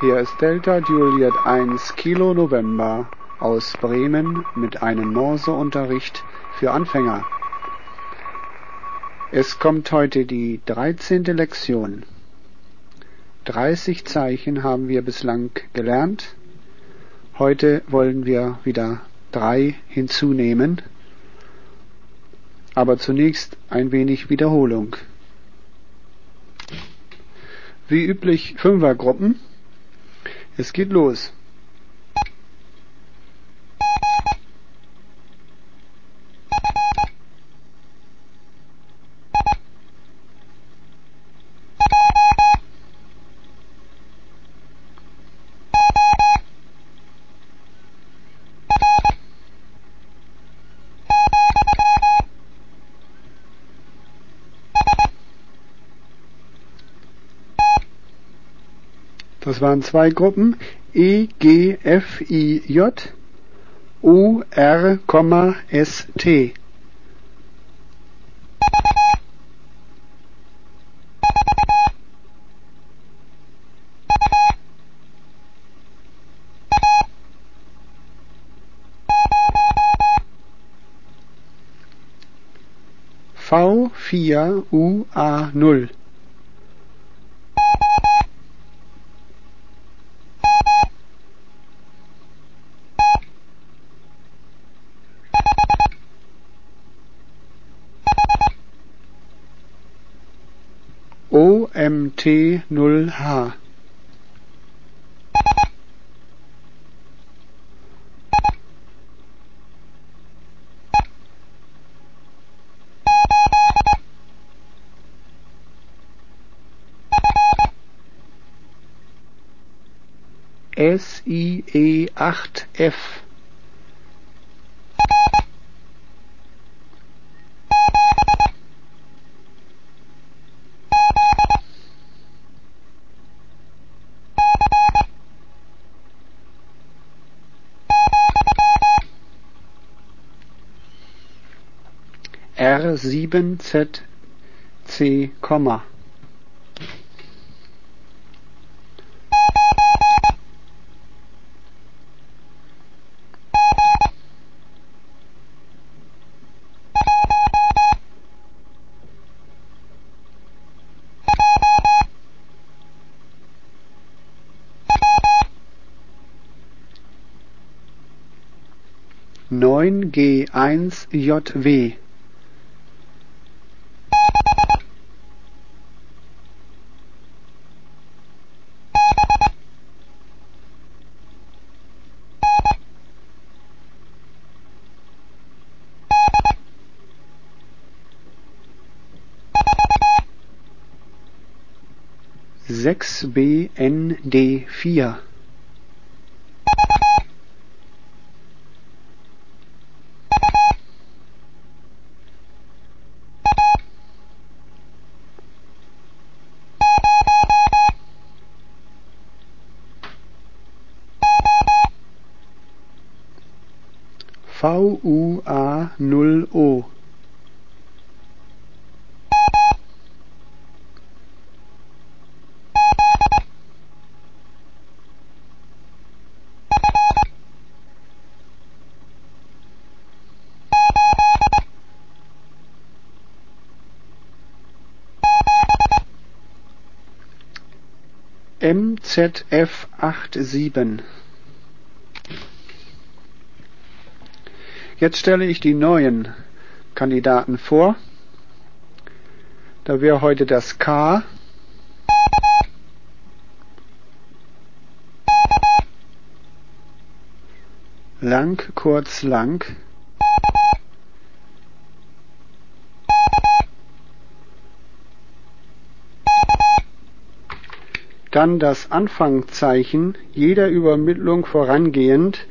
Hier ist Delta Juliet 1 Kilo November aus Bremen mit einem Morseunterricht für Anfänger. Es kommt heute die dreizehnte Lektion. 30 Zeichen haben wir bislang gelernt. Heute wollen wir wieder drei hinzunehmen. Aber zunächst ein wenig Wiederholung. Wie üblich Fünfergruppen. Es geht los. Das waren zwei Gruppen, E, G, F, I, J, U, R, S, T. V4UA0 MT0H. SIE8F R7ZC, neun G eins JW 6BND4. VUA0O MZF 87. Jetzt stelle ich die neuen Kandidaten vor. Da wäre heute das K. Lang, kurz, lang. Dann das Anfangszeichen jeder Übermittlung vorangehend,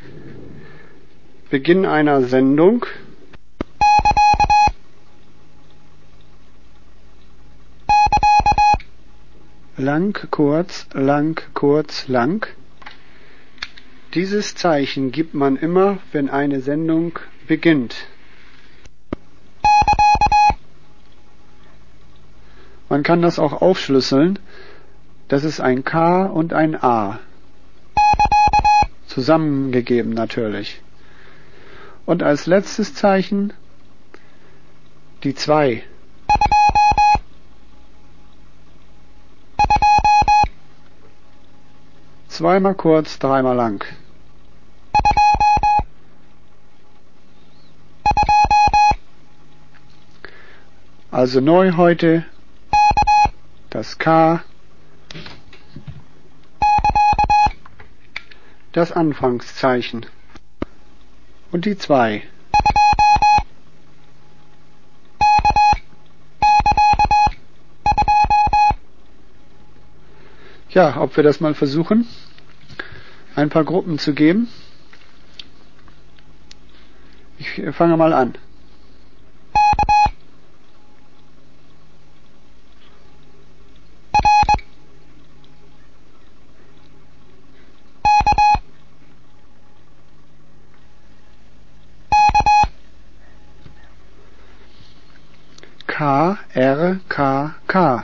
Beginn einer Sendung, lang, kurz, lang, kurz, lang. Dieses Zeichen gibt man immer, wenn eine Sendung beginnt. Man kann das auch aufschlüsseln. Das ist ein K und ein A. zusammengegeben natürlich. Und als letztes Zeichen die 2. Zweimal kurz, dreimal lang. Also neu heute das K, das Anfangszeichen und die 2. Ja, ob wir das mal versuchen, ein paar Gruppen zu geben. Ich fange mal an. K R K K.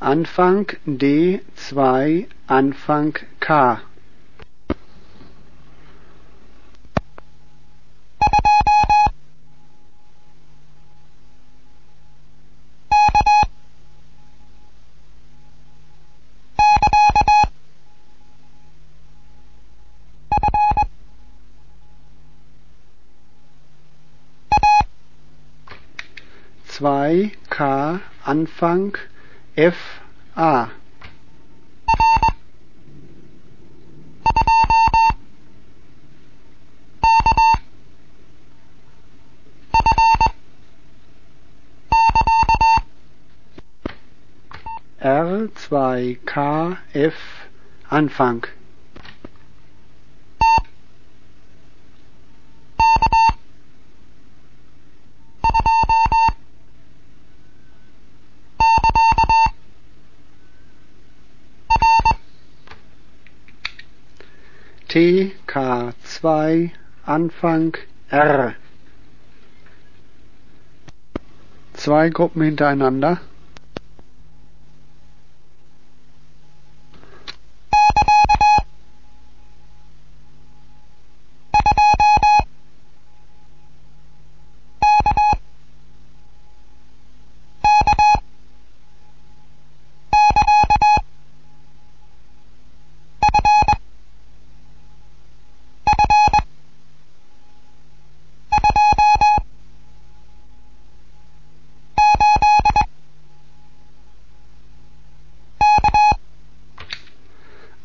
Anfang D zwei Anfang K. Zwei K Anfang F A R zwei K F Anfang. T K zwei Anfang R. Zwei Gruppen hintereinander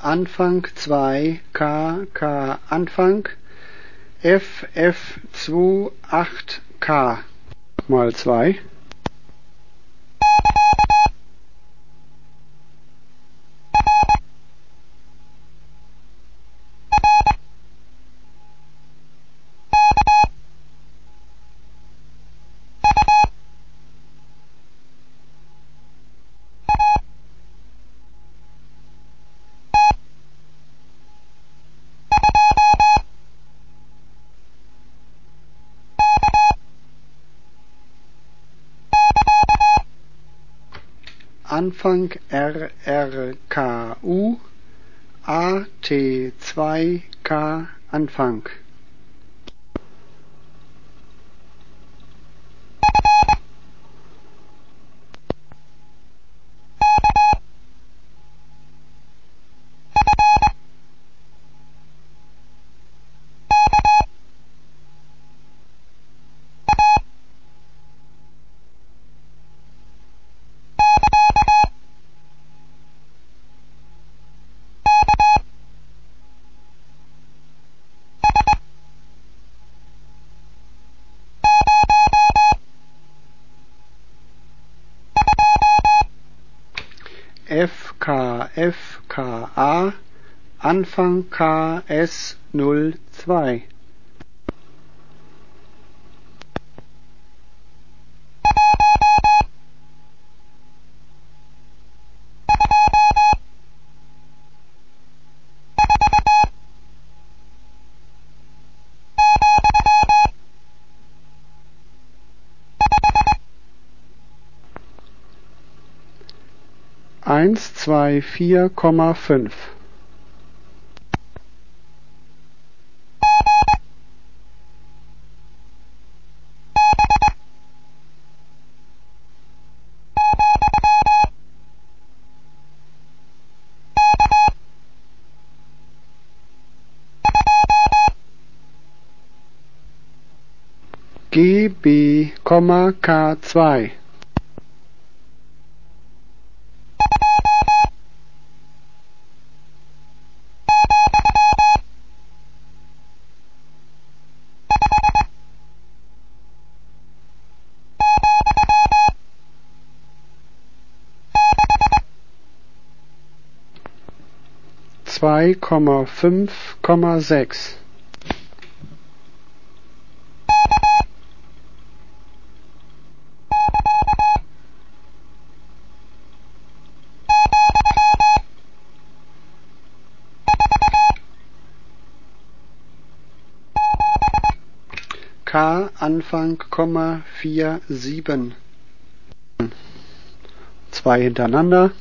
Anfang zwei K K Anfang. F F zwei acht K. Mal zwei Anfang R R K U A T zwei K Anfang KFKA Anfang KS02 eins zwei vier Komma fünf. G B, K Anfang Komma vier sieben. Zwei hintereinander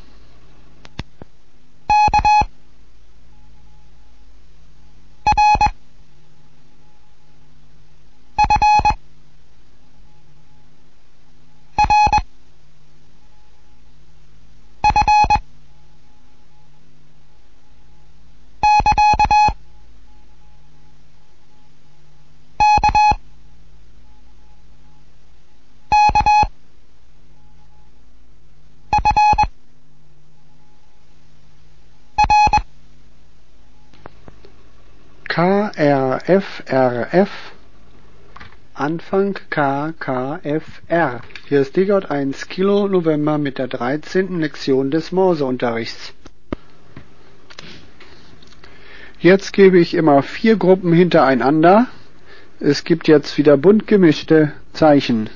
KRFRF Anfang KKFR. Hier ist Digott 1 Kilo November mit der 13. Lektion des Morseunterrichts. Jetzt gebe ich immer vier Gruppen hintereinander. Es gibt jetzt wieder bunt gemischte Zeichen.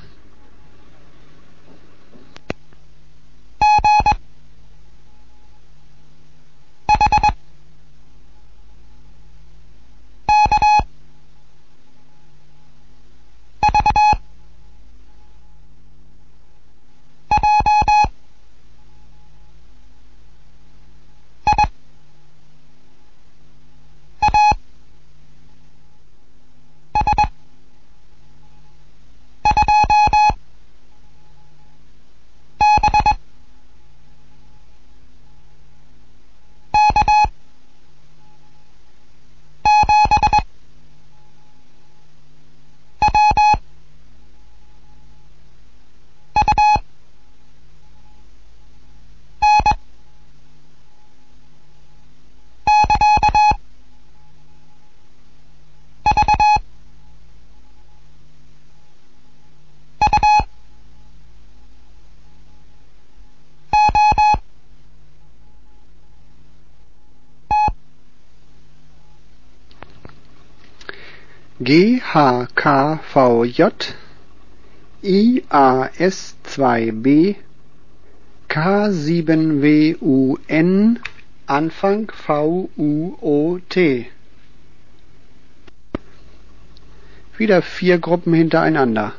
GHKVJ IAS2B K7WUN Anfang VUOT Wieder vier Gruppen hintereinander.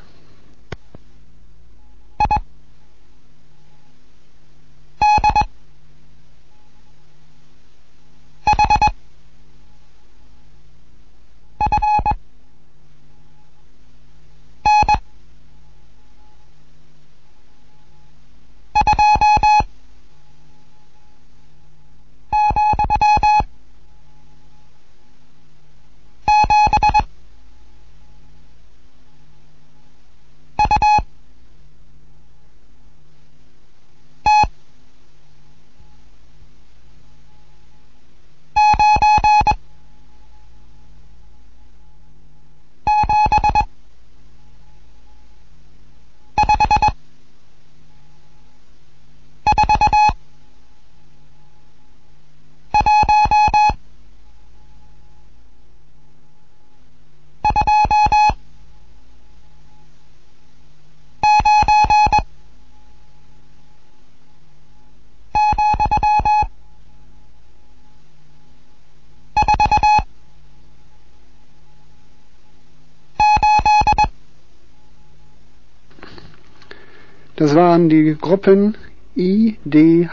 Das waren die Gruppen IDHFN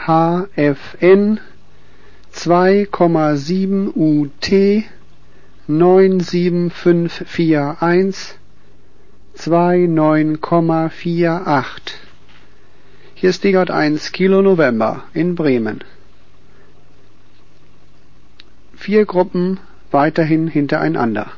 2,7 UT 97541 29,48 Hier ist die J1 Kilo November in Bremen. Vier Gruppen weiterhin hintereinander.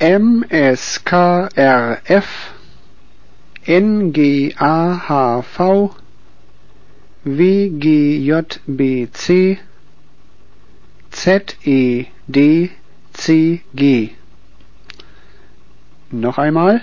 MSKRF NGAHV WGJBC ZEDCG Noch einmal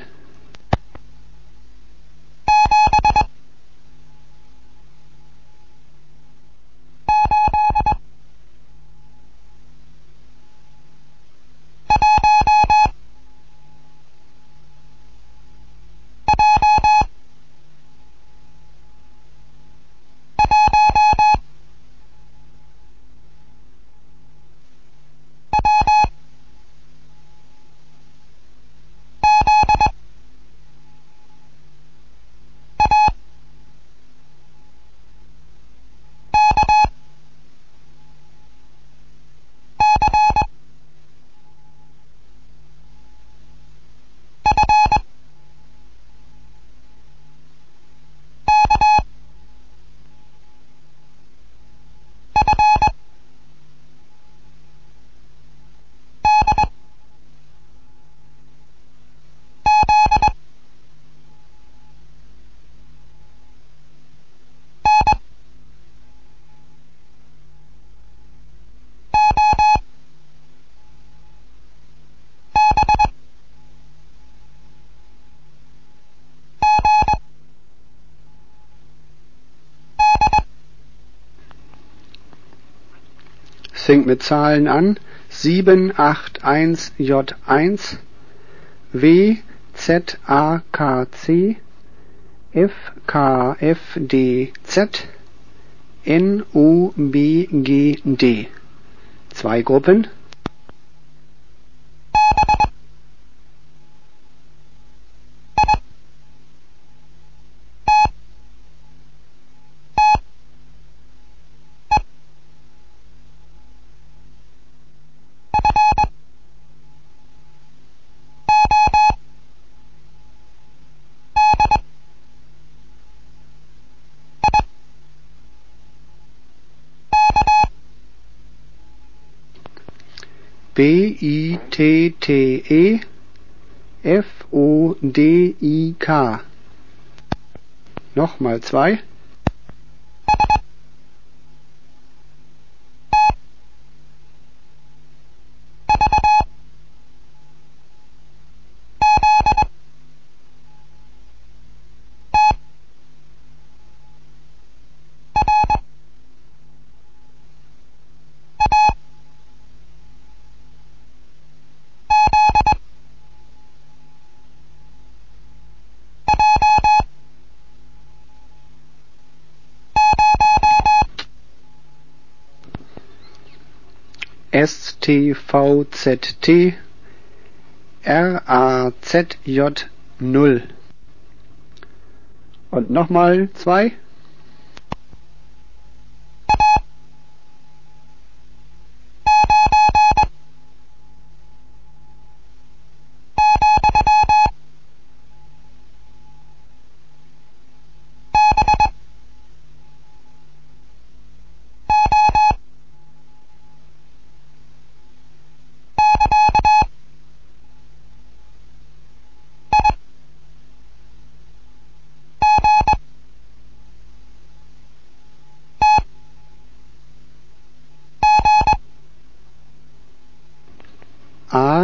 fängt mit Zahlen an. 781J1 WZAKC FKFDZ NOBGD. Zwei Gruppen. B-I-T-T-E F-O-D-I-K. Nochmal zwei. STVZT RAZJ 0. Und nochmal zwei.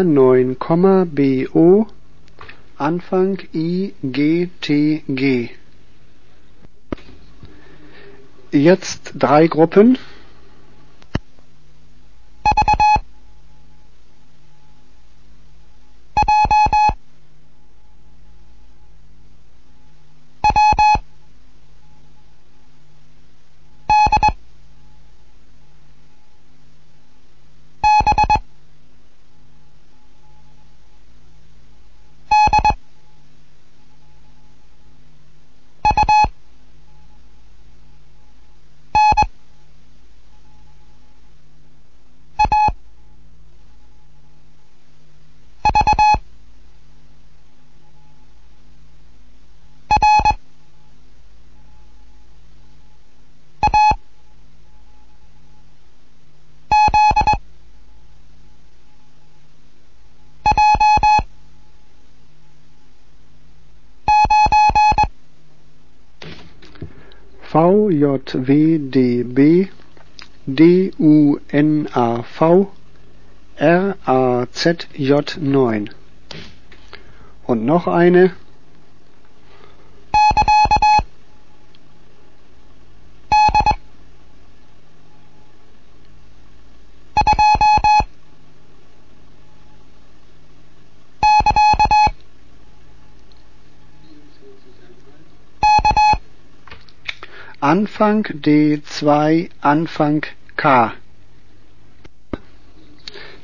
A9, Anfang I G T G. Jetzt drei Gruppen. VJWDB DUNAV RAZJ9 und noch eine Anfang D2 Anfang K.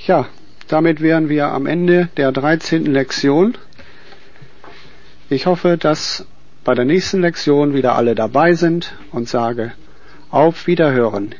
Ja, damit wären wir am Ende der 13. Lektion. Ich hoffe, dass bei der nächsten Lektion wieder alle dabei sind und sage auf Wiederhören.